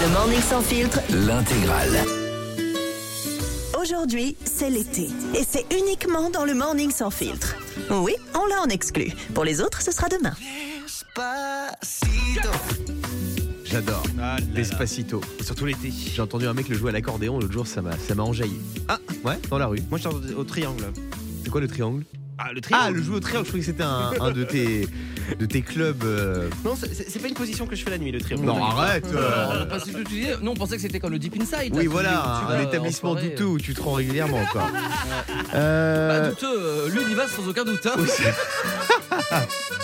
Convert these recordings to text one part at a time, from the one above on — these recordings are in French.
Le Morning Sans Filtre, L'intégrale. aujourd'hui, c'est l'été. Et c'est uniquement dans le Morning Sans Filtre. Oui, on l'a en exclu. Pour les autres, ce sera demain. J'adore. Ah. Despacito. Et surtout l'été. J'ai entendu un mec le jouer à l'accordéon l'autre jour, ça m'a, ça m'a enjaillé. Ah. ouais, dans la rue. Moi je suis au triangle. C'est quoi le triangle? Ah le triangle Ah, le jouer au triangle. Je croyais que c'était un, un de tes, de tes clubs. euh, Non, c'est- c'est c'est pas une position que je fais la nuit, le triangle. Non, arrête. euh. On a pas su tout dire. Nous, on pensait que c'était comme le Deep Inside. Oui, là, voilà, tu- tu un, vas en établissement soirée. douteux où tu te rends régulièrement encore. Bah, Euh, douteux, euh, lui, il y va sans aucun doute. hein.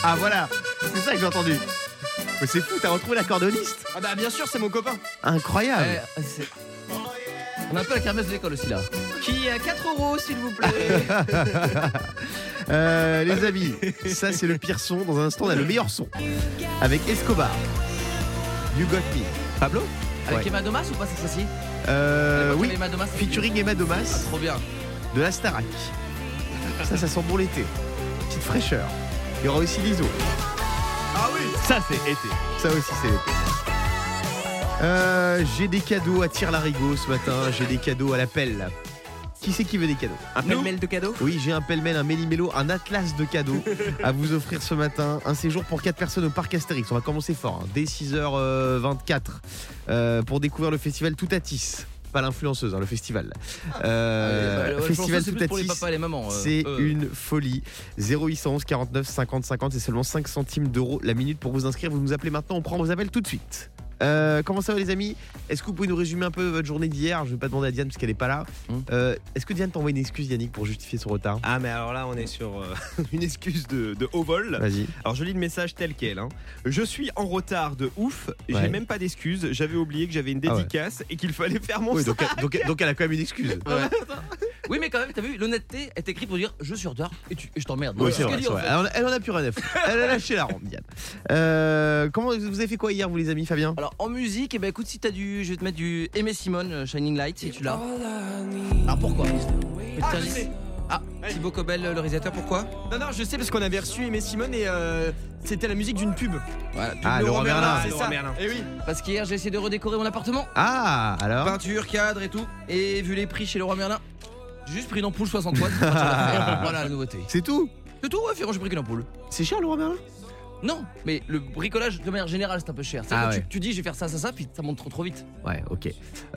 ah voilà, c'est ça que j'ai entendu. Mais c'est fou, t'as retrouvé l'accordéoniste Ah bah bien sûr, c'est mon copain. Incroyable. Eh, c'est- On a un peu la kermesse de l'école aussi là. Qui a 4 euros, s'il vous plaît. Euh, les amis, ça c'est le pire son. Dans un instant, on a le meilleur son. Avec Escobar. You got me. Pablo Avec Ouais. Emma Domas ou pas cette fois-ci Euh, oui. Emma Domas. Featuring Emma Ah, Domas trop bien. de la Starac. Ça, ça sent bon l'été. Petite fraîcheur. Il y aura aussi l'ISO. Ah oui, ça c'est été. Ça aussi, c'est l'été. Euh, j'ai des cadeaux à tire larigot ce matin. J'ai des cadeaux à la pelle. Qui c'est qui veut des cadeaux Un pêle-mêle de cadeaux Oui, j'ai un pêle-mêle, un méli-mélo, un atlas de cadeaux à vous offrir ce matin. Un séjour pour 4 personnes au parc Astérix. On va commencer fort, hein, dès 6h24 euh, pour découvrir le festival Toutatis. Pas l'influenceuse, hein, le festival. Euh, Ouais, bah, ouais, festival je pense que c'est euh, C'est eux. une folie. 0811 49 50 50, c'est seulement 5 centimes d'euros la minute pour vous inscrire. Vous nous appelez maintenant, on prend vos appels tout de suite. Euh, comment ça va les amis Est-ce que vous pouvez nous résumer un peu votre journée d'hier Je vais pas demander à Diane parce qu'elle est pas là. Hum. Euh, Est-ce que Diane t'envoie une excuse Yannick pour justifier son retard Ah mais alors là on est sur euh, une excuse de, de haut vol. Vas-y. Alors je lis le message tel quel. hein. Je suis en retard de ouf, j'ai Ouais. même pas d'excuse, j'avais oublié que j'avais une Ah ouais. dédicace et qu'il fallait faire mon Oui, sac. donc, donc, donc elle a quand même une excuse. Oui, mais quand même, t'as vu, l'honnêteté est écrite pour dire je suis en retard et, tu- et je t'emmerde. Oui, c'est ce vrai. c'est. Elle, en a, elle en a plus rien à foutre. Elle a lâché la ronde, Diane. Euh, comment vous avez fait quoi hier, vous les amis, Fabien? Alors en musique, eh ben, écoute, si t'as du. Je vais te mettre du Aimé Simone, euh, Shining Light, si tu l'as. Alors pourquoi? Ah, je indice. sais. Ah, Thibaut Cobel, le réalisateur, pourquoi? Non non je sais parce qu'on avait reçu Aimé Simone et euh, c'était la musique d'une pub. Voilà, pub Ah, Laurent Laurent Merlin. c'est Laurent ça. Merlin. Et oui. Parce qu'hier, j'ai essayé de redécorer mon appartement. Ah, alors? Peinture, cadre et tout. Et vu les prix chez Leroy Merlin, j'ai juste pris une ampoule 60 watts. voilà la nouveauté. C'est tout C'est tout, ouais, finalement, j'ai pris qu'une ampoule. C'est cher, Laurent Merlin Non, mais le bricolage de manière générale, c'est un peu cher. C'est Ah quand ouais. tu, tu dis, je vais faire ça, ça, ça, puis ça monte trop trop vite. Ouais, ok.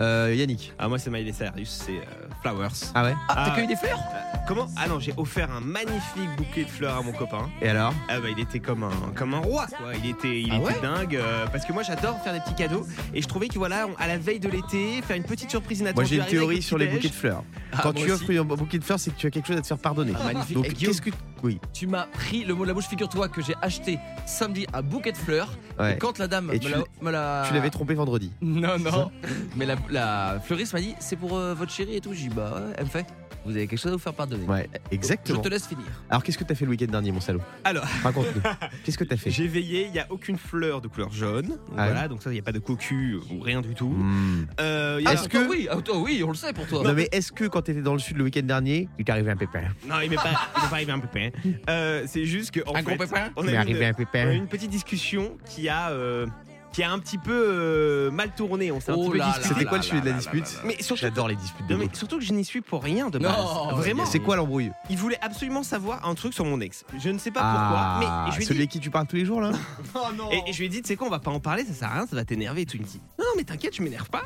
Euh, Yannick Ah moi c'est Miley Cyrus, c'est euh, Flowers. Ah ouais Ah, Ah, t'as cueilli des fleurs Comment? Ah non, j'ai offert un magnifique bouquet de fleurs à mon copain. Et alors? Ah bah il était comme un comme un roi quoi. Il était il Ah était ouais dingue euh, parce que moi j'adore faire des petits cadeaux et je trouvais que voilà on- à la veille de l'été faire une petite surprise Moi inattendue. j'ai une arriver avec théorie le sur les petit bouquets de fleurs. Ah, Quand moi tu aussi. offres un bouquet de fleurs, c'est que tu as quelque chose à te faire pardonner. Ah, magnifique. Donc qu'est-ce que oui Tu m'as pris le mot de la bouche, figure-toi que j'ai acheté samedi un bouquet de fleurs. ouais. Et quand la dame Et me tu l'a- l'as- me l'a. Tu l'avais trompé vendredi. Non, non. Mais la, la fleuriste m'a dit c'est pour euh, votre chérie et tout. J'ai dit bah ouais, elle me fait. Vous avez quelque chose à vous faire pardonner. Ouais, Je exactement. te laisse finir. Alors qu'est-ce que t'as fait le week-end dernier, mon salaud Alors Raconte-nous. Qu'est-ce que t'as fait j'ai veillé, il y a aucune fleur de couleur jaune. Ah voilà, donc ça il y a pas de cocu ou rien du tout. Hmm. Euh, Est-ce que- oui, toi, oui, on le sait pour toi. Non mais est-ce que quand t'étais dans le sud le week-end dernier, il t'est arrivé un pépin Non, il m'est pas il m'est pas arrivé un pépin. Euh, c'est juste que en un fait, gros pépin on a une, un on a eu pépin. une petite discussion qui a euh, qui a un petit peu euh, mal tourné, on s'est un Oh petit peu disputé. C'était quoi le sujet de la dispute. Mais surtout J'adore les disputes de Non, mais surtout que je n'y suis pour rien de Non, base. Vraiment. C'est quoi l'embrouille Il voulait absolument savoir un truc sur mon ex. Je ne sais pas Ah, pourquoi, mais je lui celui dit, à qui tu parles tous les jours là et, et je lui ai dit, tu sais quoi, on va pas en parler, ça sert à rien, ça va t'énerver. Et tout, il me dit, non, non, mais t'inquiète, je m'énerve pas.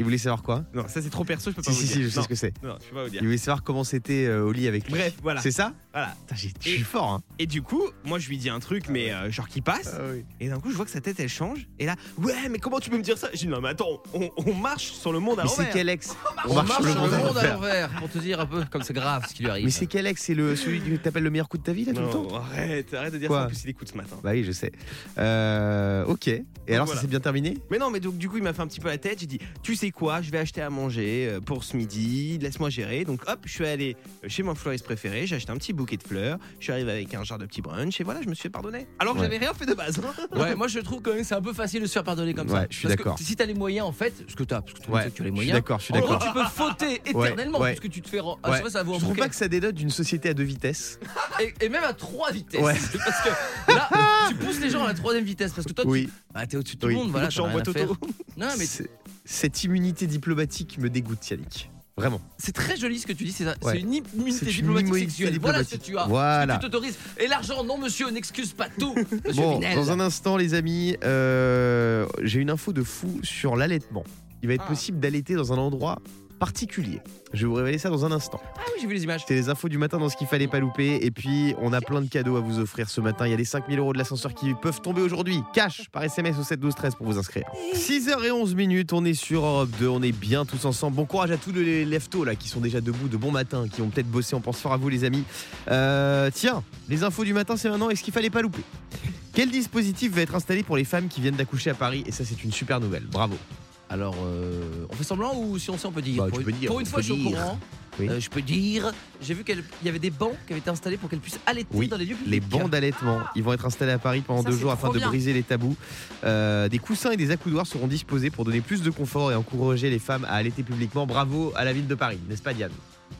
Il voulait savoir quoi Non, ça c'est trop perso, je peux pas Si vous si dire. si, je sais non, ce que c'est. non, je peux pas vous dire. Il voulait savoir comment c'était euh, au lit avec lui. Bref, voilà. C'est ça voilà. Putain, j'ai- Je suis fort hein. Et du coup, moi je lui dis un truc, mais euh, genre qui passe. Et d'un coup, je vois que sa tête elle change. Et là, ouais, mais comment tu peux me dire ça? Je dis, non, mais attends, on, on marche sur le monde à Mais c'est l'envers. quel ex? On marche sur le monde à l'envers. l'envers pour te dire un peu comme c'est grave ce qui lui arrive. Mais c'est quel ex? C'est le celui que t'appelles le meilleur coup de ta vie là tout le temps? Non, arrête, arrête de dire Quoi ça. En plus, il écoute ce matin. Bah oui, je sais. Euh, ok. Et alors, voilà. ça s'est bien terminé? Mais non, mais donc du coup, il m'a fait un petit peu la tête. J'ai dit, tu sais sais quoi, je vais acheter à manger euh, pour ce midi, laisse-moi gérer. Donc hop, je suis allé chez mon fleuriste préféré, j'ai acheté un petit bouquet de fleurs, je suis arrivé avec un genre de petit brunch et voilà, je me suis fait pardonner. Alors que Ouais. j'avais rien fait de base. hein. Ouais, moi je trouve quand même que c'est un peu facile de se faire pardonner comme ça. Je suis d'accord. Si t'as les moyens en fait, ce que t'as, parce que Ouais, tu as les je suis moyens. d'accord, je suis en d'accord. tu peux fauter éternellement parce que tu te fais. Ah, vrai, ça vaut Je trouve pas que ça dénote d'une société à deux vitesses. et, et même à trois vitesses. Parce que là, tu pousses les gens à la troisième vitesse parce que toi, Oui. tu bah, t'es au-dessus de tout Oui. le monde. Voilà, Je suis en faire. auto. Non, mais Cette immunité diplomatique me dégoûte, Yannick. Vraiment. c'est très joli ce que tu dis. C'est. Ouais. Une immunité une diplomatique sexuelle. Voilà ce que tu as. Voilà. Ce que tu t'autorises. Et l'argent, non, monsieur, n'excuse pas tout. Monsieur Bon, Vinel. dans un instant, les amis, euh, j'ai une info de fou sur l'allaitement. Il va être Ah. possible d'allaiter dans un endroit particulier. Je vais vous révéler ça dans un instant. Ah oui, j'ai vu les images. C'était les infos du matin dans ce qu'il fallait pas louper. Et puis, on a plein de cadeaux à vous offrir ce matin. Il y a les 5000 euros de l'ascenseur qui peuvent tomber aujourd'hui. Cash par SMS au 7 12 13 pour vous inscrire. 6h11 minutes, on est sur Europe 2. On est bien tous ensemble. Bon courage à tous les leftos là qui sont déjà debout de bon matin, qui ont peut-être bossé. On pense fort à vous, les amis. Euh, tiens, les infos du matin, c'est maintenant. Est-ce qu'il fallait pas louper? Quel dispositif va être installé pour les femmes qui viennent d'accoucher à Paris? Et ça, c'est une super nouvelle. Bravo. Alors, euh, on fait semblant ou si on sait, on peut dire Bah, pour, tu peux une, dire, pour une tu fois, je suis au dire. courant. Oui. Euh, je peux dire, j'ai vu qu'il y avait des bancs qui avaient été installés pour qu'elles puissent allaiter Oui, dans les lieux publics. Les bancs d'allaitement, ils vont être installés à Paris pendant Ça, deux c'est jours afin de bien. briser les tabous. Euh, des coussins et des accoudoirs seront disposés pour donner plus de confort et encourager les femmes à allaiter publiquement. Bravo à la ville de Paris, n'est-ce pas Diane?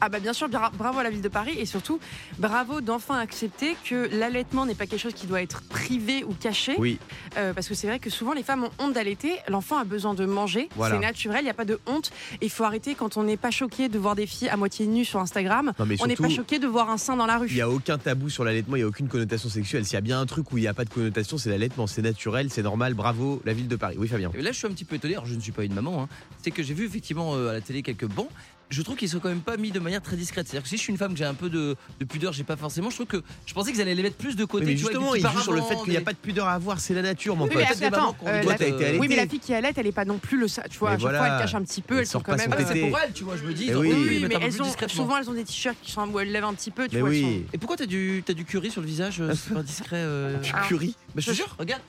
Ah bah bien sûr, bra- bravo à la ville de Paris et surtout bravo d'enfin accepter que l'allaitement n'est pas quelque chose qui doit être privé ou caché. Oui, Euh, parce que c'est vrai que souvent les femmes ont honte d'allaiter. L'enfant a besoin de manger. Voilà. C'est naturel, il n'y a pas de honte. Il faut arrêter quand on n'est pas choqué de voir des filles à moitié nues sur Instagram. non mais On n'est surtout, pas choqué de voir un sein dans la rue. il n'y a aucun tabou sur l'allaitement, il n'y a aucune connotation sexuelle. S'il y a bien un truc où il n'y a pas de connotation, c'est l'allaitement. C'est naturel, c'est normal. Bravo la ville de Paris. Oui, Fabien. Et là, je suis un petit peu étonné. Alors, je ne suis pas une maman. hein. C'est que j'ai vu effectivement euh, à la télé quelques bancs. Je trouve qu'ils sont quand même pas mis de manière très discrète. C'est-à-dire que si je suis une femme que j'ai un peu de, de pudeur, j'ai pas forcément. Je trouve que je pensais qu'ils allaient les mettre plus de côté. mais tu vois, justement, avec il des joue sur le fait qu'il n'y a pas de pudeur à avoir, c'est la nature, mon Oui, pote. mais attends, euh, Toi, t'as été allaitée. Oui, mais la fille qui allait, elle n'est pas non plus le ça. Tu vois, Mais à chaque fois, voilà. elle cache un petit peu. Elle Elles sont sort quand pas même. Ah, c'est pour elles, tu vois. Je me dis, Eh ils oui. mais elles ont, souvent elles ont des t-shirts qui sont où elles lèvent un petit peu. Tu Mais vois, oui. Et pourquoi t'as du, t'as du curry sur le visage euh, C'est pas discret. euh Tu Ah. curies Bah, je te jure, regarde.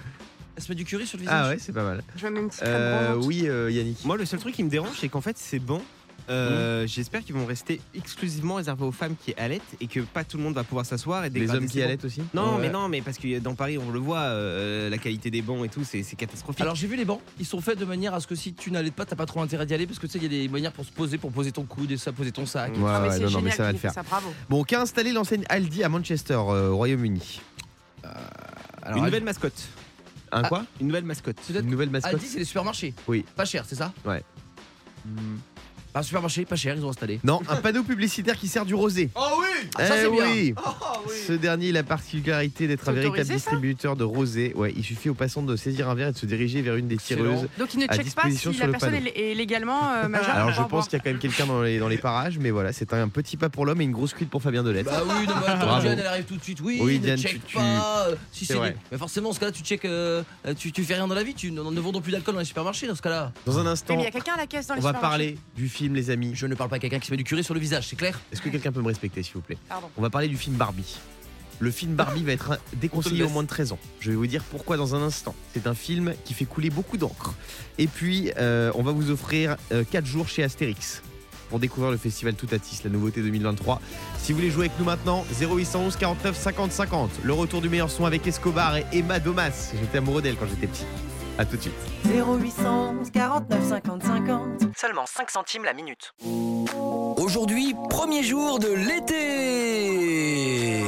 Elle se met du curry sur le visage. Ah ouais, c'est pas mal. Je mets une petite crème Euh, oui, euh, Yannick. Moi, le seul truc qui me dérange, c'est qu'en fait, c'est bon. Euh, J'espère qu'ils vont rester exclusivement réservés aux femmes qui allaitent et que pas tout le monde va pouvoir s'asseoir et Les hommes qui allaitent aussi Non, Ouais. mais non, mais parce que dans Paris, on le voit, euh, la qualité des bancs et tout, c'est catastrophique. Alors j'ai vu les bancs, ils sont faits de manière à ce que si tu n'allais pas, t'as pas trop intérêt d'y aller parce que tu sais, il y a des manières pour se poser, pour poser ton coude et ça, poser ton sac. Ouais, Ah, mais ouais, c'est non, mais ça va le faire. Ça, bravo. Bon, qu'a installé l'enseigne Aldi à Manchester, euh, au Royaume-uni Alors, Une nouvelle mascotte. Un Ah. quoi? Une nouvelle mascotte. Une nouvelle mascotte Aldi, c'est les supermarchés. Oui. Pas cher, c'est ça? Ouais. Hmm. Un supermarché, pas cher, ils ont installé. Non, un panneau publicitaire qui sert du rosé. Oh oui Ça Eh c'est bien oui. Oh Ce dernier a la particularité d'être un véritable ça distributeur de rosé. Ouais, il suffit aux passants de saisir un verre et de se diriger vers une des tireuses. Donc il ne check pas si la personne panneau. est légalement euh, majeure. Alors je pense qu'il y a quand même quelqu'un dans les, dans les parages, mais voilà, c'est un petit pas pour l'homme et une grosse cuite pour Fabien Delette. Bah oui, non, mais attends. Diane, elle arrive tout de suite. Oui, Oui, ne Diane, check tu- tu- pas. euh, Si C'est des- Mais forcément, dans ce cas-là, tu check. euh, euh, tu, tu fais rien dans la vie. Tu ne vendons plus d'alcool dans les supermarchés dans ce cas-là. Dans un Oui, instant, mais il y a quelqu'un à la caisse dans on les va supermarchés. parler du film, les amis. Je ne parle pas à quelqu'un qui se met du curry sur le visage, c'est clair Est-ce que quelqu'un peut me respecter, s'il vous plaît Pardon. On va parler du film Barbie. Le film Barbie va être déconseillé au moins de 13 ans. Je vais vous dire pourquoi dans un instant. C'est un film qui fait couler beaucoup d'encre. Et puis, euh, on va vous offrir 4 jours chez Astérix pour découvrir le festival Toutatis, la nouveauté 2023. Si vous voulez jouer avec nous maintenant, 0811 49 50 50. Le retour du meilleur son avec Escobar et Emma Domas. J'étais amoureux d'elle quand j'étais petit. A tout de suite. 0811 49 50 50. Seulement 5 centimes la minute. Aujourd'hui, premier jour de l'été.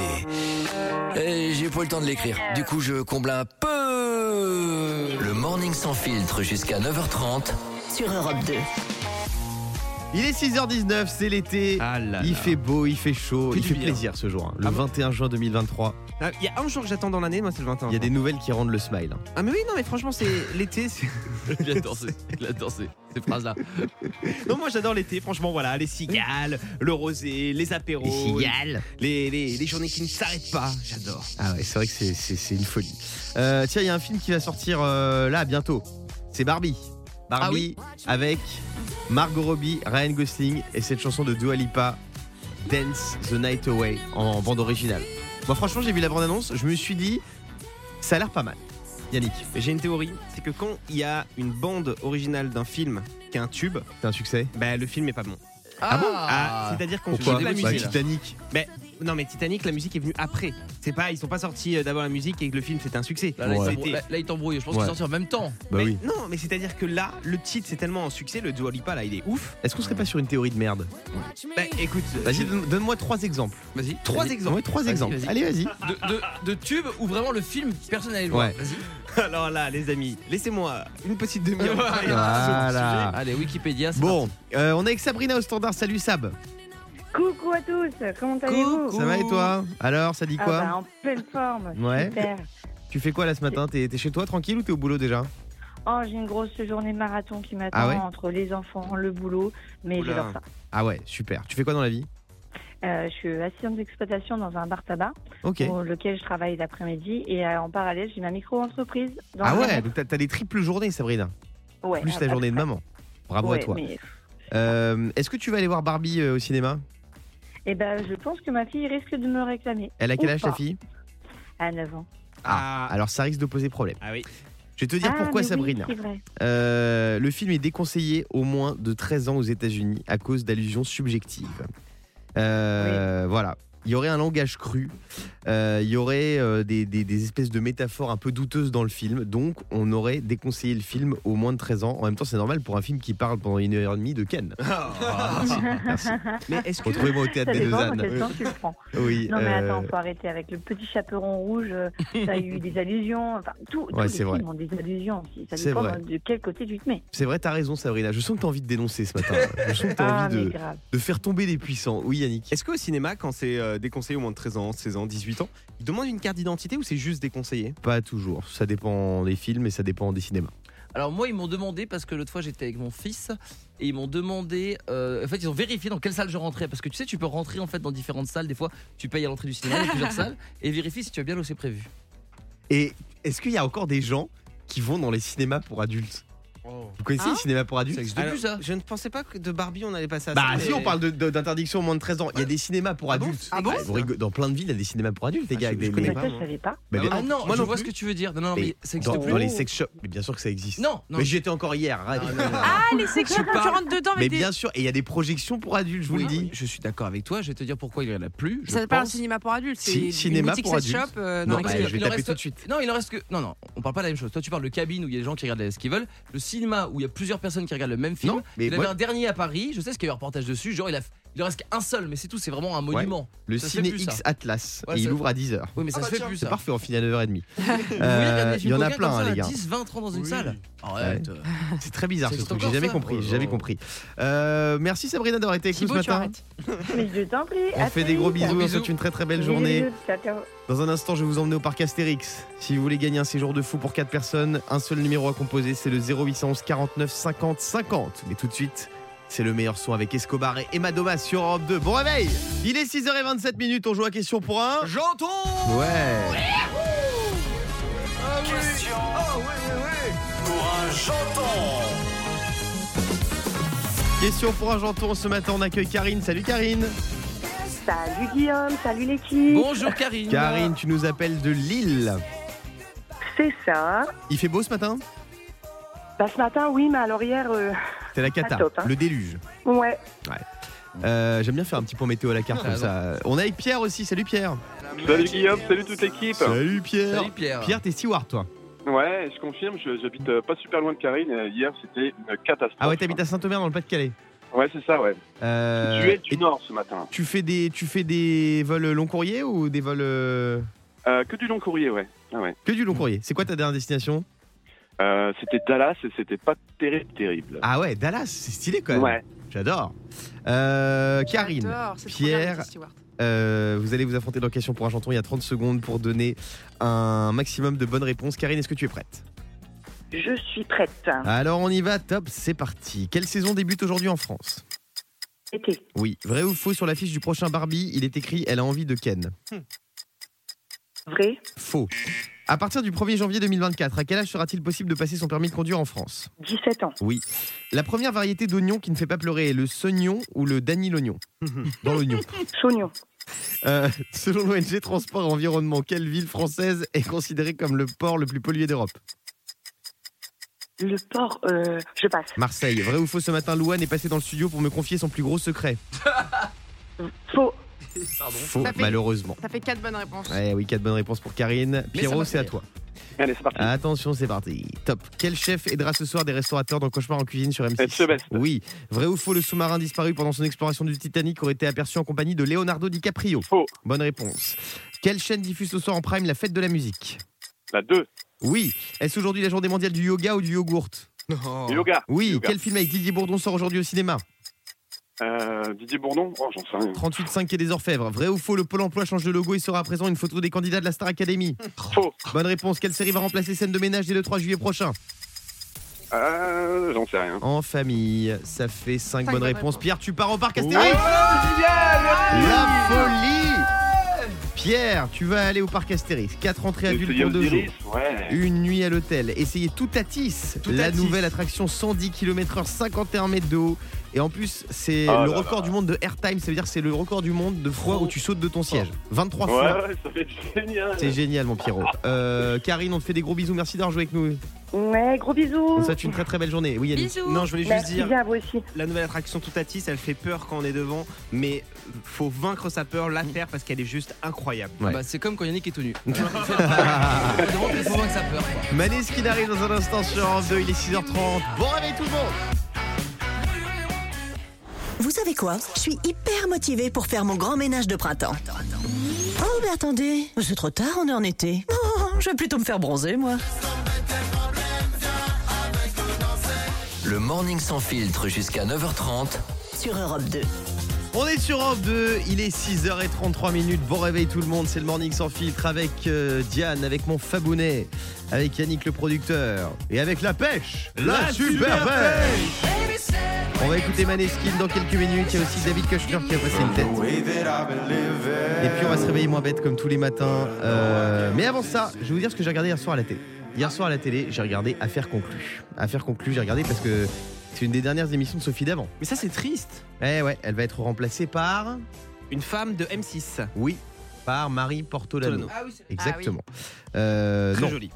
Et J'ai pas eu le temps de l'écrire. Du coup, je comble un peu. Le morning sans filtre jusqu'à 9h30. Sur Europe 2. Il est 6h19, c'est l'été. Ah là Il fait beau, il fait chaud, il fait bien. plaisir ce jour. hein. Le Ah bon 21 juin 2023. Ah, Il y a un jour que j'attends dans l'année, moi c'est le 21. Il y a des nouvelles qui rendent le smile. hein. Ah mais oui, non mais franchement c'est l'été. c'est- J'adore ces, j'adore ces, ces phrases-là. Non moi j'adore l'été, franchement voilà, les cigales, le rosé, les apéros, les, les, les journées qui ne s'arrêtent pas, j'adore. Ah ouais, c'est vrai que c'est- c'est c'est une folie. Euh, tiens, il y a un film qui va sortir euh, là bientôt. C'est Barbie. Barbie avec Margot Robbie, Ryan Gosling et cette chanson de Dua Lipa, Dance the Night Away en bande originale. Moi franchement j'ai vu la bande-annonce, je me suis dit ça a l'air pas mal. Yannick. J'ai une théorie, c'est que quand il y a une bande originale d'un film qui est un tube, C'est un succès. bah, le film est pas bon. Ah bon Ah, c'est-à-dire qu'on Pourquoi joue la Bah, musique. Titanic. Non, mais Titanic, la musique est venue après. C'est pas, ils sont pas sortis euh, d'abord la musique et que le film c'était un succès. Là, là, il Ouais. t'embrouille- là, là, il t'embrouille. Je pense Ouais. qu'ils sortent en même temps. Bah Mais oui. Non, mais c'est-à-dire que là, le titre c'est tellement un succès, le Dua Lipa là, il est ouf. Est-ce qu'on serait pas sur une théorie de merde? Bah écoute, euh, Vas-y, donne- donne-moi trois exemples. Vas-y. Trois exemples. Ouais, trois exemples. Allez, vas-y. De, de, de tube ou vraiment le film, personne n'allait le voir. Ouais. Vas-y. alors là, les amis, laissez-moi une petite demi-heure. Voilà. Allez, Wikipédia. c'est Bon, euh, on est avec Sabrina au standard. Salut Sab. Coucou à tous, comment allez-vous. Ça va et toi Alors, ça dit Ah quoi bah, En pleine forme, Ouais. super. Tu fais quoi là ce matin T'es chez toi tranquille ou t'es au boulot déjà Oh, j'ai une grosse journée marathon qui m'attend Ah ouais entre les enfants, le boulot, mais j'adore ça. Ah ouais, super. Tu fais quoi dans la vie Euh, je suis assistante d'exploitation dans un bar tabac Ok. pour lequel je travaille l'après-midi et euh, en parallèle j'ai ma micro-entreprise. dans Ah ouais, donc t'as des triples journées Sabrina. ouais, Plus à- ta à journée de maman. Bravo Ouais, à toi. mais- Euh, Est-ce que tu vas aller voir Barbie euh, au cinéma? Eh ben, je pense que ma fille risque de me réclamer. Elle a quel âge ta fille? À 9 ans. Ah, alors ça risque de poser problème. Ah oui. Je vais te dire Ah, pourquoi oui, Sabrina. c'est vrai. Euh, le film est déconseillé au moins de 13 ans aux États-Unis à cause d'allusions subjectives. Euh, Voilà. Il y aurait un langage cru, euh, il y aurait euh, des, des- des espèces de métaphores un peu douteuses dans le film, donc on aurait déconseillé le film au moins de 13 ans. En même temps, c'est normal pour un film qui parle pendant une heure et demie de Ken. merci, merci. Mais est-ce que Retrouvez-moi au théâtre des Lausanne. Oui. Non mais euh, attends, faut arrêter avec le petit chaperon rouge. euh, Ça a eu des allusions. Enfin, tout, tous Ouais, les c'est films vrai. ont des allusions aussi. Ça C'est dépend vrai. de quel côté tu te mets. C'est vrai, t'as raison, Sabrina. Je sens que t'as envie de dénoncer ce matin. Je sens que t'as Ah envie de, faire tomber les puissants. Oui, Yannick. Est-ce qu'au cinéma, quand c'est euh, déconseillé au moins de 13 ans, 16 ans, 18 ans, ils demandent une carte d'identité ou c'est juste déconseillé Pas toujours. Ça dépend des films et ça dépend des cinémas. Alors moi ils m'ont demandé parce que l'autre fois j'étais avec mon fils et ils m'ont demandé euh, en fait ils ont vérifié dans quelle salle je rentrais parce que tu sais tu peux rentrer en fait dans différentes salles des fois tu payes à l'entrée du cinéma il y a plusieurs salles et vérifie si tu as bien c'est prévu. Et est-ce qu'il y a encore des gens qui vont dans les cinémas pour adultes? Vous connaissez les cinémas pour adultes Ça existe Alors, plus ça. Je ne pensais pas que de Barbie on allait passer à Bah ça. si mais- on parle de- de- d'interdiction au moins de 13 ans, il y a des cinémas pour Ah bon adultes. Ah bon Vous rigolez- Dans plein de villes, il y a des cinémas pour adultes, les Ah, gars. je- avec je des- connais mais- Mais pas, ça, moi. je savais pas. mais Ah Ah non, moi je non vois plus. ce que tu veux dire. Non non mais mais ça existe dans, plus. dans les sex shops, mais bien sûr que ça existe. Non, non. mais j'y étais encore hier. arrête. Ah, les sections quand tu parles- rentres dedans mais avec des. bien sûr, et il y a des projections pour adultes, je vous le dis. Je suis d'accord avec toi. Je vais te dire pourquoi il y en a plus. Je Ça s'appelle un pense. cinéma pour adultes. Si, C'est une cinéma boutique pour sex shop adultes. euh, Non, bah, laquelle- je vais Il en taper reste- tout de suite. Non, il en reste que. Non, non, on parle pas de la même chose. Toi, tu parles de cabine où il y a des gens qui regardent ce qu'ils veulent. Le cinéma où il y a plusieurs personnes qui regardent le même film. Non, mais il y avait un dernier à Paris. Je sais ce qu'il y a eu un reportage dessus. Genre, il, a... il en reste qu'un seul, mais c'est tout. C'est vraiment un monument. Le Ça Ciné X ça. Atlas. Ouais, et il ouvre à 10h. Oui, mais ça Ah se bah fait plus C'est ça. parfait, on finit à 9h30. Vous voyez regarder Euh, Il y en a plein, hein, ça, les gars. 10, 20, 30 dans une salle. Arrête. C'est très bizarre ce truc. J'ai jamais compris. J'ai Oh, jamais compris. Euh, merci Sabrina d'avoir été avec nous ce matin. arrêtes. Mais je t'en prie. On fait des gros bisous. On souhaite une très très belle journée. bisous. Ciao, ciao. Dans un instant, je vais vous emmener au parc Astérix. Si vous voulez gagner un séjour de fou pour 4 personnes, un seul numéro à composer, c'est le 0811 49 50 50. Mais tout de suite, c'est le meilleur son avec Escobar et Emma Domas sur Europe 2. Bon réveil Il est 6h27 minutes, on joue à question pour un. J'entends Ouais Question pour un janton. Question pour un janton. Ce matin, on accueille Karine. Salut Karine Salut Guillaume, salut l'équipe. Bonjour Karine. Karine, tu nous appelles de Lille. C'est ça. Il fait beau ce matin? Bah, ce matin, oui, mais alors hier, euh, C'est la cata, Pas top, hein. le déluge. ouais. Euh, J'aime bien faire un petit point météo à la carte Ah, comme ça. On est avec Pierre aussi. Salut Pierre. Salut Guillaume, salut toute l'équipe. Salut Pierre. Salut Pierre. Pierre, t'es steward toi Ouais, je confirme, je- j'habite euh, pas super loin de Karine. euh, Hier, c'était une catastrophe. Ah ouais, t'habites à Saint-Omer dans le Pas-de-Calais. Ouais, c'est ça, ouais. Euh, tu es du et Nord ce matin. tu fais des tu fais des vols long courrier ou des vols Euh, que du long courrier, ouais. Ah ouais. que du long courrier C'est quoi ta dernière destination? Euh, c'était Dallas et c'était pas terrible, terrible. Ah ouais, Dallas, c'est stylé quand même. ouais. J'adore. Euh, Karine, Pierre, euh, vous allez vous affronter dans Question pour un chanton. Il y a 30 secondes pour donner un maximum de bonnes réponses. Karine, est-ce que tu es prête? Je suis prête. Alors on y va, top, c'est parti. Quelle saison débute aujourd'hui en France? Été. Oui, vrai ou faux sur l'affiche du prochain Barbie, il est écrit Elle a envie de Ken. Vrai. Faux. À partir du 1er janvier 2024, à quel âge sera-t-il possible de passer son permis de conduire en France? 17 ans. Oui. La première variété d'oignon qui ne fait pas pleurer est le sognon ou le danilognon Dans l'oignon. Saugnon. Euh, selon l'ONG Transport et Environnement, quelle ville française est considérée comme le port le plus pollué d'Europe? Le port, euh, je passe. Marseille. Vrai ou faux ce matin, Louane est passé dans le studio pour me confier son plus gros secret? Faux. Faux, Ça fait- malheureusement. Ça fait 4 bonnes réponses. Ouais, oui, 4 bonnes réponses pour Karine. Pierrot, c'est à toi. Allez, c'est parti. Attention, c'est parti. Top. Quel chef aidera ce soir des restaurateurs dans Cauchemar en cuisine sur M6 Ed Sebest. Oui. Vrai ou faux, le sous-marin disparu pendant son exploration du Titanic aurait été aperçu en compagnie de Leonardo DiCaprio? Faux. Bonne réponse. Quelle chaîne diffuse ce soir en prime la fête de la musique? La 2. Oui. Est-ce aujourd'hui la journée mondiale du yoga ou du yogourt? Yoga. Oui. Yoga. Quel film avec Didier Bourdon sort aujourd'hui au cinéma? Euh, Didier Bourdon Oh, j'en sais rien. 38.5 et des Orfèvres. Vrai ou faux, le Pôle emploi change de logo et sera à présent une photo des candidats de la Star Academy Faux. Bonne réponse. Quelle série va remplacer scène de ménage dès le 3 juillet prochain Euh, j'en sais rien. En famille, ça fait 5 Cinq bonnes réponses. Pierre, tu pars au parc Astérix La folie Pierre, tu vas aller au parc Astérix. 4 entrées adultes pour 2 jours. Ouais. Une nuit à l'hôtel. Essayez Toutatis, la Toutatis. nouvelle attraction 110 km/h, 51 mètres de haut. Et en plus, c'est Oh le là record là. du monde de airtime. Ça veut dire que c'est le record du monde de Trop où tu sautes de ton siège. 23 Ouais, fois. ouais, ça fait génial. C'est génial, mon Pierrot. Euh, Karine, on te fait des gros bisous. Merci d'avoir joué avec nous. Ouais, gros bisous. te souhaite une très très belle journée. Oui, Yannick. Bisous. Non, je voulais juste Merci dire, bien vous aussi. la nouvelle attraction Toutatis, elle fait peur quand on est devant, mais faut vaincre sa peur, la faire parce qu'elle est juste incroyable. Ouais. Bah, c'est comme quand Yannick est tout nu. Il faut vaincre sa peur. Manis qui arrive dans un instant sur Europe 2, il est 6h30. Bon réveil tout le monde Vous savez quoi? Je suis hyper motivée pour faire mon grand ménage de printemps. Oh, mais attendez, c'est trop tard, on est en été. Oh, je vais plutôt me faire bronzer, moi. Le morning sans filtre jusqu'à 9h30. Sur Europe 2. On est sur Europe 2, il est 6h33 minutes. Bon réveil tout le monde, c'est le morning sans filtre avec euh, Diane, avec mon Fabounet, avec Yannick le producteur et avec la pêche, la, super, pêche. On va écouter Maneskin dans quelques minutes. Il y a aussi David Kushner qui a passé une tête. Et puis on va se réveiller moins bête comme tous les matins. Euh, mais avant ça, je vais vous dire ce que j'ai regardé hier soir à la télé. Hier soir à la télé, j'ai regardé Affaires conclues. Affaires conclues, j'ai regardé parce que c'est une des dernières émissions de Sophie Davant. Mais ça, c'est triste. Eh ouais, elle va être remplacée par. Une femme de M6. Oui, par Marie Portolano. Ah oui, c'est. Exactement. Euh, Très non, jolie.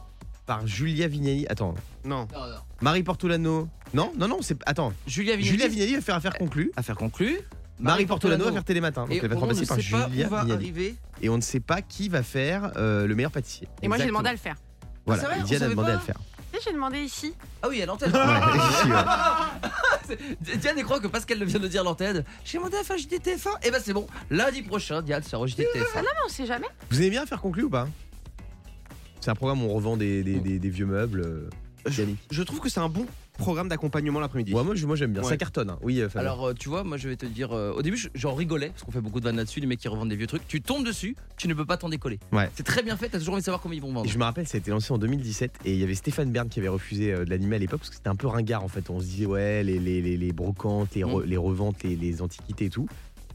par Julia Vignali. Attends, Non. Non, non. Marie Portolano. Non, non, non, c'est. Attends, Julia Vignali. Julia Vignali va faire affaire conclue. Affaire conclue. Marie Portolano va faire Télématin. Donc Et elle va être on ne remplacée par sait pas Julia va Vignali. arriver. Et on ne sait pas qui va faire euh, le meilleur pâtissier. Et moi, j'ai Exactement. demandé à le faire. Voilà, Ah, c'est vrai, Diane a demandé à le faire. Tu sais, j'ai demandé ici. Ah oui, à l'antenne. Ouais. Diane elle croit que Pascal vient de dire l'antenne. J'ai demandé à faire JTF1. Et bah c'est bon. Lundi prochain, Diane sera au JTF1. Ah non, mais on sait jamais. Vous aimez bien faire conclu ou pas? C'est un programme où on revend des, des- des- des vieux meubles. euh. Je trouve que c'est un bon programme d'accompagnement l'après-midi. Ouais, moi, je- moi j'aime bien. Ouais. Ça cartonne. hein. Oui, euh, Fabien. Alors, euh, tu vois, moi je vais te dire, euh, au début, je- j'en rigolais, parce qu'on fait beaucoup de vannes là-dessus, les mecs qui revendent des vieux trucs. Tu tombes dessus, tu ne peux pas t'en décoller. Ouais. C'est très bien fait, t'as toujours envie de savoir comment ils vont Et vendre. je me rappelle, ça a été lancé en 2017 et il y avait Stéphane Bern qui avait refusé euh, de l'animer à l'époque parce que c'était un peu ringard en fait. On se disait, ouais, les, les, les, les brocantes, les, re- Mm. les reventes, les, les antiquités et tout.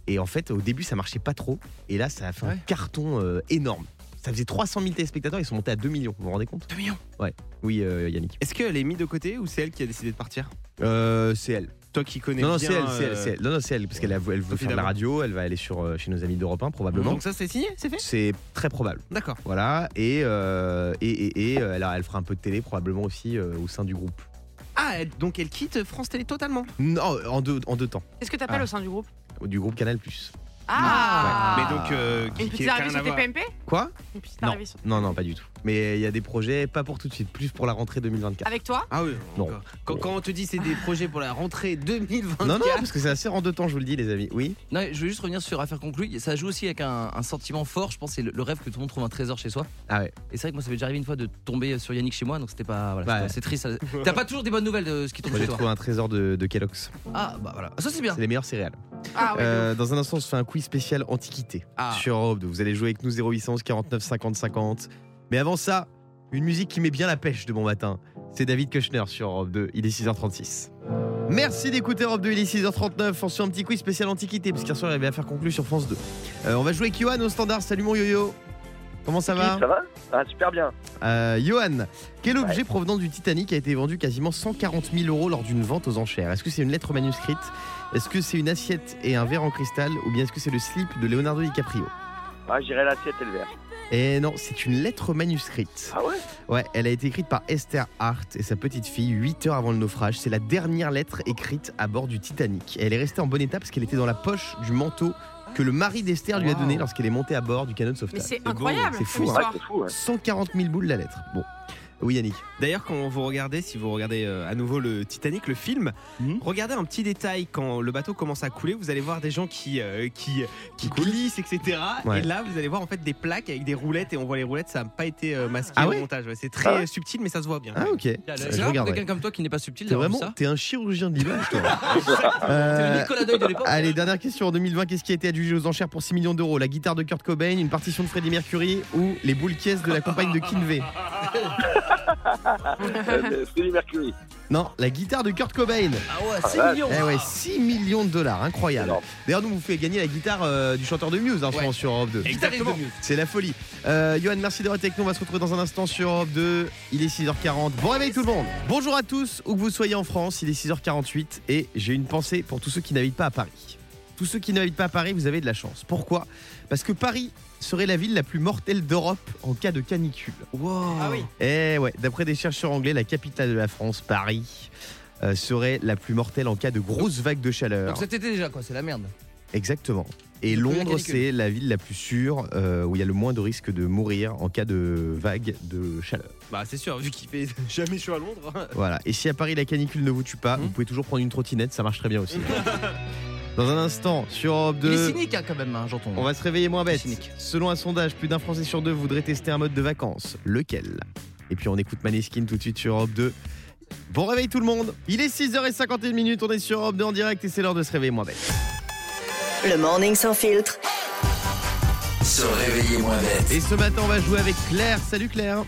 Et en fait, au début, ça marchait pas trop. Et là, ça a fait un carton euh, énorme. Ça faisait 300 000 téléspectateurs, ils sont montés à 2 millions. Vous vous rendez compte? 2 millions? Oui, euh, Yannick. Est-ce qu'elle est mise de côté ou c'est elle qui a décidé de partir? Euh, c'est elle. Toi qui connais Non, non, bien. c'est elle, c'est elle, euh, c'est elle. Non, non, c'est elle, parce qu'elle a- elle veut Sophie faire de la Davant. radio, elle va aller sur, euh, chez nos amis d'Europe 1 probablement. Donc ça c'est signé, c'est fait? C'est très probable. D'accord. Voilà. Et, euh, et, et, et, euh, elle, a- elle fera un peu de télé probablement aussi euh, au sein du groupe. Ah, elle- donc elle quitte France Télé totalement? Non, en deux, en deux temps. Qu'est-ce que t'appelles Ah. au sein du groupe? Du groupe Canal. Ah Mais donc euh, qui, Une qui petite a arrivée à sur voir. TPMP Quoi Une petite Non. arrivée sur... Non, non, pas du tout. Mais il y a des projets, pas pour tout de suite, plus pour la rentrée 2024. Avec toi Ah oui. Non. d'accord. Quand, quand on te dit c'est des projets pour la rentrée 2024. Non, non, parce que c'est assez en deux temps, je vous le dis, les amis. Oui. Non, je veux juste revenir sur Affaire conclue. Ça joue aussi avec un, un sentiment fort. Je pense que c'est le, le rêve que tout le monde trouve un trésor chez soi. Ah ouais. Et c'est vrai que moi, ça m'est déjà arrivé une fois de tomber sur Yannick chez moi, donc c'était pas. Voilà, Bah ouais. c'est triste. ça- T'as pas toujours des bonnes nouvelles de ce qui tombe Moi, chez j'ai toi. trouvé un trésor de, de Kellogg's. Ah, bah voilà. Ça, c'est bien. C'est les meilleurs céréales. Ah ouais. Euh, dans un instant, on se fait un quiz spécial Antiquité Ah. sur Europe 2. Vous allez jouer avec nous 0800 49 50 50. Mais avant ça, une musique qui met bien la pêche de bon matin. C'est David Kushner sur Europe 2. Il est 6h36. Merci d'écouter Europe 2, il est 6h39. On se fait un petit quiz spécial Antiquité, parce qu'hier soir, il avait à faire conclure sur France 2. Euh, on va jouer avec Johan au standard. Salut mon yo-yo. Comment ça va Ça va? Ah, super bien. Euh, Johan, quel objet provenant du Titanic a été vendu quasiment 140 000 euros lors d'une vente aux enchères? Est-ce que c'est une lettre manuscrite? Est-ce que c'est une assiette et un verre en cristal Ou bien est-ce que c'est le slip de Leonardo DiCaprio Ah, je dirais l'assiette et le verre. Et non, c'est une lettre manuscrite. Ah ouais? Ouais, elle a été écrite par Esther Hart et sa petite fille 8 heures avant le naufrage. C'est la dernière lettre écrite à bord du Titanic. Et elle est restée en bon état parce qu'elle était dans la poche du manteau que le mari d'Esther lui a donné lorsqu'elle est montée à bord du canot de Mais sauvetage. c'est incroyable. C'est fou, comme hein. Ouais, c'est fou, ouais. 140 000 boules la lettre. Bon. Oui, Yannick. D'ailleurs, quand vous regardez, si vous regardez euh, à nouveau le Titanic, le film, Mhm. regardez un petit détail quand le bateau commence à couler, vous allez voir des gens qui euh, qui, qui glissent, etc. Ouais. Et là, vous allez voir en fait des plaques avec des roulettes et on voit les roulettes, ça n'a pas été euh, masqué Ah au ouais montage. Ouais, c'est très Ah ouais subtil, mais ça se voit bien. Ah, ok. C'est quelqu'un comme toi qui n'est pas subtil T'es vraiment, ça. t'es un chirurgien de l'image, toi. T'es Euh, le Nicolas Deuil de l'époque. Allez, dernière question. En 2020, qu'est-ce qui a été adjugé aux enchères pour 6 millions d'euros? La guitare de Kurt Cobain, une partition de Freddie Mercury ou les boules caisses de la compagne de Kinvey? Freddie Mercury. Non, la guitare de Kurt Cobain. Ah ouais, 6 vache. millions. Eh ouais, 6 millions de dollars, incroyable. D'ailleurs, nous vous fait gagner la guitare euh, du chanteur de Muse hein, en ce Ouais. moment sur Europe 2. Exactement. C'est la folie. Euh, Johan, merci d'avoir été avec nous. On va se retrouver dans un instant sur Europe 2. Il est 6h40. Bon réveil tout le monde. Bonjour à tous, où que vous soyez en France. Il est 6h48 et j'ai une pensée pour tous ceux qui n'habitent pas à Paris. Tous ceux qui n'habitent pas à Paris, vous avez de la chance. Pourquoi? Parce que Paris serait la ville la plus mortelle d'Europe en cas de canicule. Ah oui. Eh ouais, d'après des chercheurs anglais, la capitale de la France, Paris, euh, serait la plus mortelle en cas de grosses vagues de chaleur. Donc cet été déjà quoi, c'est la merde. Exactement. Et Londres, c'est la ville la plus sûre euh, où il y a le moins de risque de mourir en cas de vague de chaleur. Bah c'est sûr, vu qu'il fait jamais chaud à Londres. Voilà. Et si à Paris la canicule ne vous tue pas, Hmm. vous pouvez toujours prendre une trottinette, ça marche très bien aussi. Dans un instant, sur Europe Il est 2, cynique hein, quand même, hein, j'entends. on va se réveiller moins bête. Cynique. Selon un sondage, plus d'un Français sur deux voudrait tester un mode de vacances. Lequel? Et puis on écoute Maneskin tout de suite sur Europe 2. Bon réveil tout le monde Il est 6h51 minutes, on est sur Europe 2 en direct et c'est l'heure de se réveiller moins bête. Le morning sans filtre. Se réveiller moins bête. Et ce matin, on va jouer avec Claire. Salut Claire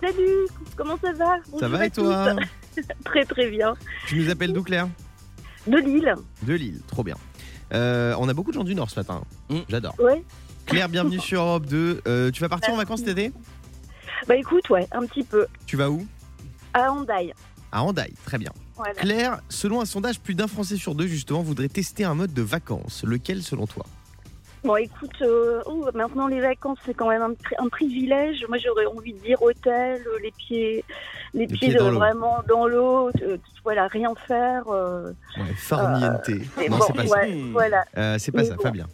Salut, comment ça va? Ça va et toi? Très très bien. Tu nous appelles d'où Claire? De Lille, De Lille, trop bien. Euh, on a beaucoup de gens du Nord ce matin. Mm. J'adore. ouais. Claire, bienvenue sur Europe 2. Euh, tu vas partir en vacances cet été? Bah écoute, ouais, un petit peu. Tu vas où? À Handaï. À Handaï, très bien. Voilà. Claire, selon un sondage, plus d'un Français sur deux justement voudrait tester un mode de vacances. Lequel selon toi? Bon écoute, euh, oh, maintenant les vacances c'est quand même un, pri- un privilège. Moi j'aurais envie de dire hôtel, euh, les pieds, les, pieds pieds, dans euh, l'eau. vraiment dans l'eau, euh, voilà, rien faire. euh, ouais, Farniente. non, bon, c'est pas ça. ouais, voilà. Euh, c'est pas Mais ça, bon. Fabien.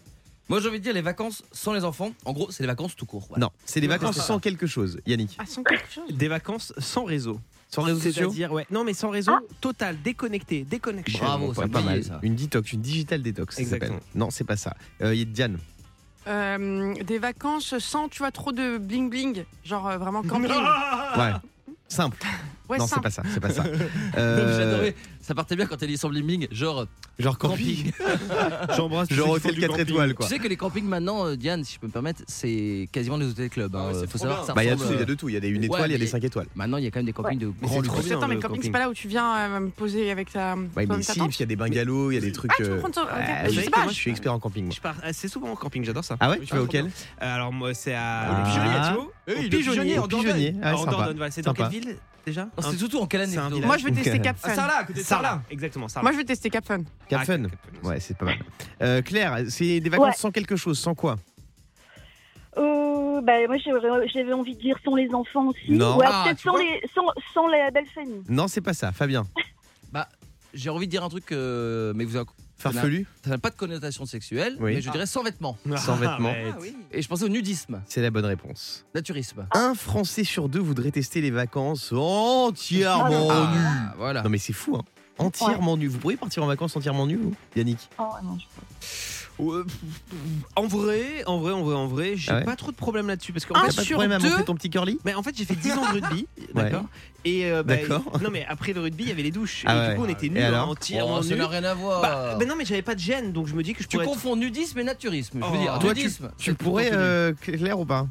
Moi j'ai envie de dire les vacances sans les enfants. En gros, c'est les vacances tout court. voilà. Non, c'est des vacances sans quelque chose. Yannick. Ah, sans quelque chose. Des vacances sans réseau. Sans réseaux sociaux C'est-à-dire, ouais. Non, mais sans réseau, Ah. total, déconnecté, déconnexion. Bravo, ça pas mal. ça. Une detox, une digital détox. ça Exactement. s'appelle. Non, c'est pas ça. Euh, y a Diane. Euh, des vacances sans, tu vois, trop de bling bling. Genre euh, vraiment camping. Ouais. Simple. Ouais, non, c'est pas ça. C'est pas ça. Euh, J'adorais. Ça partait bien quand elle dit sans bling, genre genre camping. J'embrasse Genre hôtel font du 4 camping. étoiles, quoi. Tu sais que les campings maintenant, euh, Diane, si je peux me permettre, c'est quasiment des hôtels clubs. hein. Ah ouais, c'est Faut savoir bien. que ça Bah, il y a ressemble, tout, il y a euh, de tout. Il y a des 1 Ouais, étoile, il y a des mais- 5 étoiles. Maintenant, il y a quand même des campings de trop luxe. bien. Attends, mais le camping, c'est pas là où tu viens euh, me poser avec ta. Ouais, mais si, il y a des bungalows, il y a des trucs. Ah, euh, Je suis expert en camping. Je pars assez souvent en camping, j'adore ça. Ah ouais, tu vas auquel. Alors moi c'est à Ah. Pigeonnier, tu vois Eh, Au le Pigeonnier, en. Dordogne. En. Dordogne, voilà. C'est dans quelle ville? Déjà Non, C'est surtout en quelle année C'est un plutôt village. Moi, je vais tester. Cap Fun. Sarlat, à côté de Sarlat. Sarlat. Exactement, Sarlat. Moi, je vais tester Cap Fun. Cap Ah, Fun. Ouais, c'est pas mal. Euh, Claire, c'est des vacances Ouais. sans quelque chose, sans quoi Euh, bah, moi j'aurais- j'avais envie de dire sans les enfants aussi. Non. Ouais, Ah, peut-être tu sans, vois les, sans, sans la belle famille. Non, c'est pas ça. Fabien. J'ai envie de dire un truc, euh, mais vous avez- Farfelu ça n'a pas de connotation sexuelle, Oui. mais je dirais sans vêtements. Sans vêtements. ouais. Et je pensais au nudisme, C'est la bonne réponse. naturisme. Un Français sur deux voudrait tester les vacances entièrement Ah, nu. Ah, voilà. Non, mais c'est fou, hein. Entièrement nu. Vous pourriez partir en vacances entièrement nu, vous, Yannick? Oh, non, je- Ouais, En vrai, en vrai, en vrai, en vrai, j'ai Ah ouais pas trop de problème là-dessus parce qu'en Un T'as fait, pas de sur problème à deux montrer ton petit curly mais en fait, j'ai fait 10 ans de rugby, d'accord. Et euh, bah, D'accord. Non, mais après le rugby, il y avait les douches. Ah et ouais. du coup, on était Et nus alors entièrement Oh, ça n'a rien à voir. Bah, bah non, mais j'avais pas de gêne, donc je me dis que je tu pourrais. être- confonds nudisme et naturisme. Je veux Oh. dire, Toi, tu, nudisme. tu c'est pourrais, plutôt euh, Claire, ou pas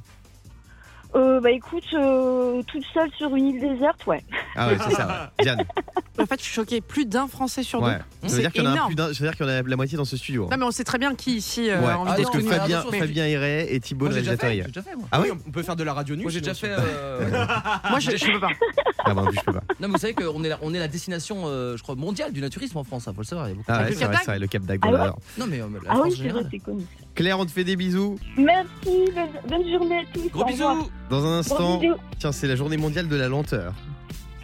Euh, bah écoute, euh, toute seule sur une île déserte, ouais. Ah ouais, c'est ça. ouais. Diane. En fait, je suis choquée. Plus d'un Français sur Ouais. deux. Ça veut C'est dire qu'il y en a un énorme. plus d'un- ça veut dire qu'il y en a la moitié dans ce studio. hein. Non, mais on sait très bien qui ici euh, Ouais, a envie Ah d'être parce que non, mais Fabien, Fabien et Thibault, Moi, le j'ai déjà réalisateur fait. hier. J'ai déjà fait, moi. Ah oui On peut faire de la radio nue. Moi, j'ai déjà fait. euh, Moi, je, je peux pas. Ah bon, je peux pas. Non, mais vous savez qu'on est, la- on est la destination, euh, je crois, mondiale du naturisme en France. Il faut le savoir. Il y a beaucoup de Ah ouais, Le c'est Cap vrai, d'Agde c'est vrai, le Cap d'Agde, Ah ouais. Non, mais euh, la Ah France oui, en c'est vrai, général. c'est connu. Claire, on te fait des bisous. Merci, bonne, journée à tous. Gros bisous. Dans un instant, Gros tiens, c'est la journée mondiale de la lenteur.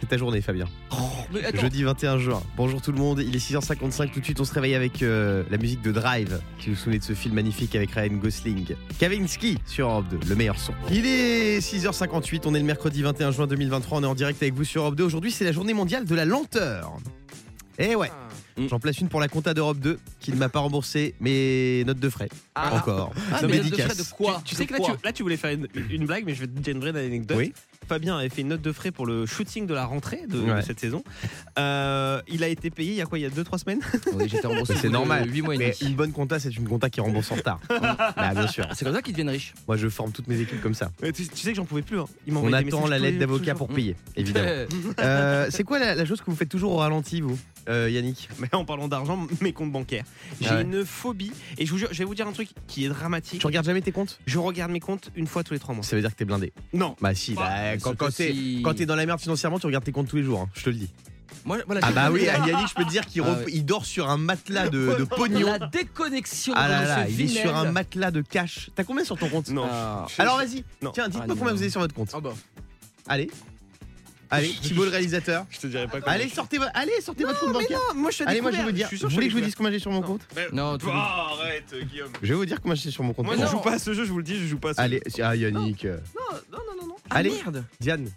C'est ta journée, Fabien. Attends, Jeudi 21 juin. Bonjour tout le monde, il est 6h55. Tout de suite, on se réveille avec euh, la musique de Drive. Si vous vous souvenez de ce film magnifique avec Ryan Gosling. Kavinsky sur Europe 2, le meilleur son. Il est 6h58, on est le mercredi 21 juin 2023. On est en direct avec vous sur Europe 2. Aujourd'hui, c'est la journée mondiale de la lenteur. Eh ouais. J'en place une pour la compta d'Europe 2 qui ne m'a pas remboursé mes notes de frais. Ah. Encore. Ah, Non, mais note de frais de quoi Tu sais que là tu, quoi là, tu voulais faire une, une blague, mais je vais te dire une vraie anecdote. Oui. Fabien avait fait une note de frais pour le shooting de la rentrée de, cette saison. Euh, il a été payé il y a quoi Il y a 2-3 semaines? Oui, j'étais remboursé. C'est normal. 8 mois et Mais une bonne compta, c'est une compta qui rembourse en retard. bah, bien sûr. C'est comme ça qu'ils deviennent riches. Moi, je forme toutes mes équipes comme ça. Tu, tu sais que j'en pouvais plus. hein. On attend la lettre d'avocat pour payer, évidemment. Euh, c'est quoi la, la chose que vous faites toujours au ralenti, vous, euh, Yannick. Mais en parlant d'argent, mes comptes bancaires. J'ai Ah ouais. une phobie. Et je vous jure, je vais vous dire un truc qui est dramatique. Tu regardes jamais tes comptes? Je regarde mes comptes une fois tous les 3 mois. Ça veut dire que t'es blindé? Non. Bah si, bah, quand, t'es si- dans la merde financièrement, tu regardes tes comptes tous les jours, hein, je te le dis. Moi, voilà, Ah j'ai- bah oui, Yannick, je peux te dire qu'il Ah rep- ouais. il dort sur un matelas de, de pognon. La déconnexion Ah là là, il est sur un matelas de cash. T'as combien sur ton compte? Non. Ah. Alors vas-y, Non. tiens, dites-moi Ah, combien vous avez sur votre compte. Ah bah. Allez. Allez, Thibault le réalisateur. Je te dirai pas comment. Allez, sortez, allez, sortez votre compte bancaire. moi je suis Allez, moi je vais vous dire. Vous que voulez que je vous dise combien j'ai sur mon Non. compte Non, tu- Ah, arrête, Guillaume. Je vais vous dire combien j'ai sur mon compte. Moi, je non. joue pas à ce jeu, je vous le dis, je joue pas à ce Allez, jeu. ah Yannick. Non, non, non, non, non. Allez, merde. Diane.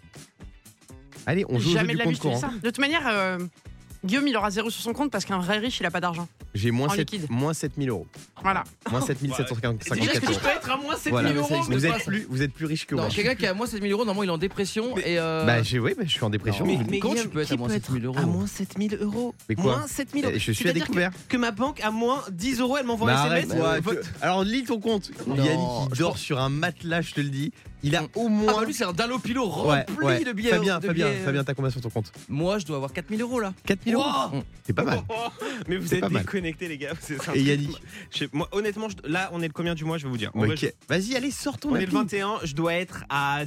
Allez, on joue au jeu Jamais du compte courant. ça. De toute manière, euh, Guillaume, il aura zéro sur son compte parce qu'un vrai riche, il a pas d'argent. J'ai moins, En 7, liquide. moins 7000 euros. Voilà. Moins 7754 Déjà que euros. je peux être à moins 7000 Voilà. mais ça euros. Vous êtes, plus, vous êtes plus riche que Non, moi. quelqu'un qui a moins 7000 euros, normalement il est en dépression. Et euh... Bah, j'ai, oui, bah, je suis en dépression. Non. Mais, Mais comment tu peux être à moins peut 7000 euros À moins 7000 euros? Mais quoi? Moins 7000 euros. je suis à découvert. Que, que ma banque a moins 10 euros, elle m'envoie un SMS. tu- votre- Alors, lis ton compte. Non, Yannick, il dort sur un matelas, je te le dis. Il a au Ah moins. bah lui c'est un Dallopilo Ouais, rempli ouais. de billets. Fabien, de Fabien, billets. Fabien, t'as combien sur ton compte Moi je dois avoir 4000 euros là. 4000 euros Wow. C'est pas mal. Mais vous êtes déconnectés, les gars. Et Yannick Je Moi, honnêtement, je- là, on est le combien du mois, je vais vous dire. En vrai, Ok. Vas-y, allez, sors ton On est le appli. 21, je dois être à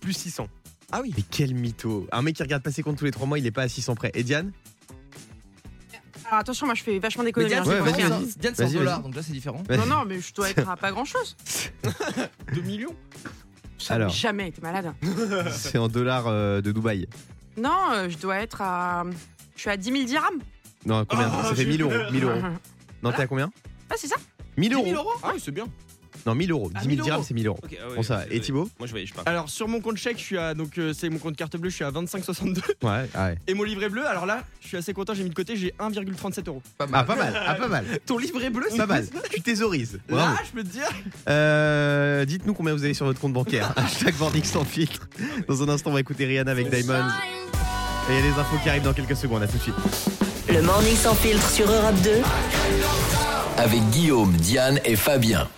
plus 600. Ah oui. Mais quel mytho. Un mec qui regarde pas ses comptes tous les 3 mois, il est pas à 600 près. Et Diane Alors attention, moi je fais vachement d'économies. Diane hein, Ouais, c'est en dollars donc là c'est différent. Non, non, mais je dois être à pas grand chose. 2 millions Alors. Jamais, t'es malade. C'est en dollars euh, de Dubaï. Non, euh, je dois être à. Je suis à 10 000 dirhams. Non, combien Oh, Ça fait j'ai 1000 euros. peur. 1000 euros. Non, t'es à combien Ah, c'est ça 1000 10 euros. 000 euros Ah oui c'est bien. Non, 1000 euros. Ah, 10 000 1000 dirhams, euros. c'est 1000 euros. Ok, ah ouais, Bon, ça va. Et Thibaut Moi, je voyage pas. Alors sur mon compte chèque, je suis à donc euh, c'est mon compte carte bleue, je suis à 25,62 Ouais, ah ouais. et mon livret bleu. Alors là, je suis assez content, j'ai mis de côté, j'ai 1,37 euros. Pas mal. Ah, pas mal. Ah, pas mal. Ton livret bleu, Pas mal. Tu thésaurises. Bravo. Là, je peux te dire. Euh, Dites-nous combien vous avez sur votre compte bancaire. Hashtag Morning sans filtre. Dans un instant, on va écouter Rihanna avec Diamonds. Et il y a les infos qui arrivent dans quelques secondes. À tout de suite. Le morning sans filtre sur Europe 2. Avec Guillaume, Diane et Fabien.